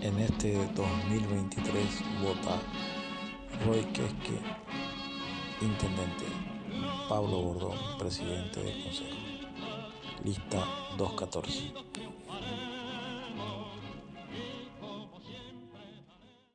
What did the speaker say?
En este 2023 vota Roy Quesque, intendente. Pablo Bordón, presidente del consejo. Lista 214.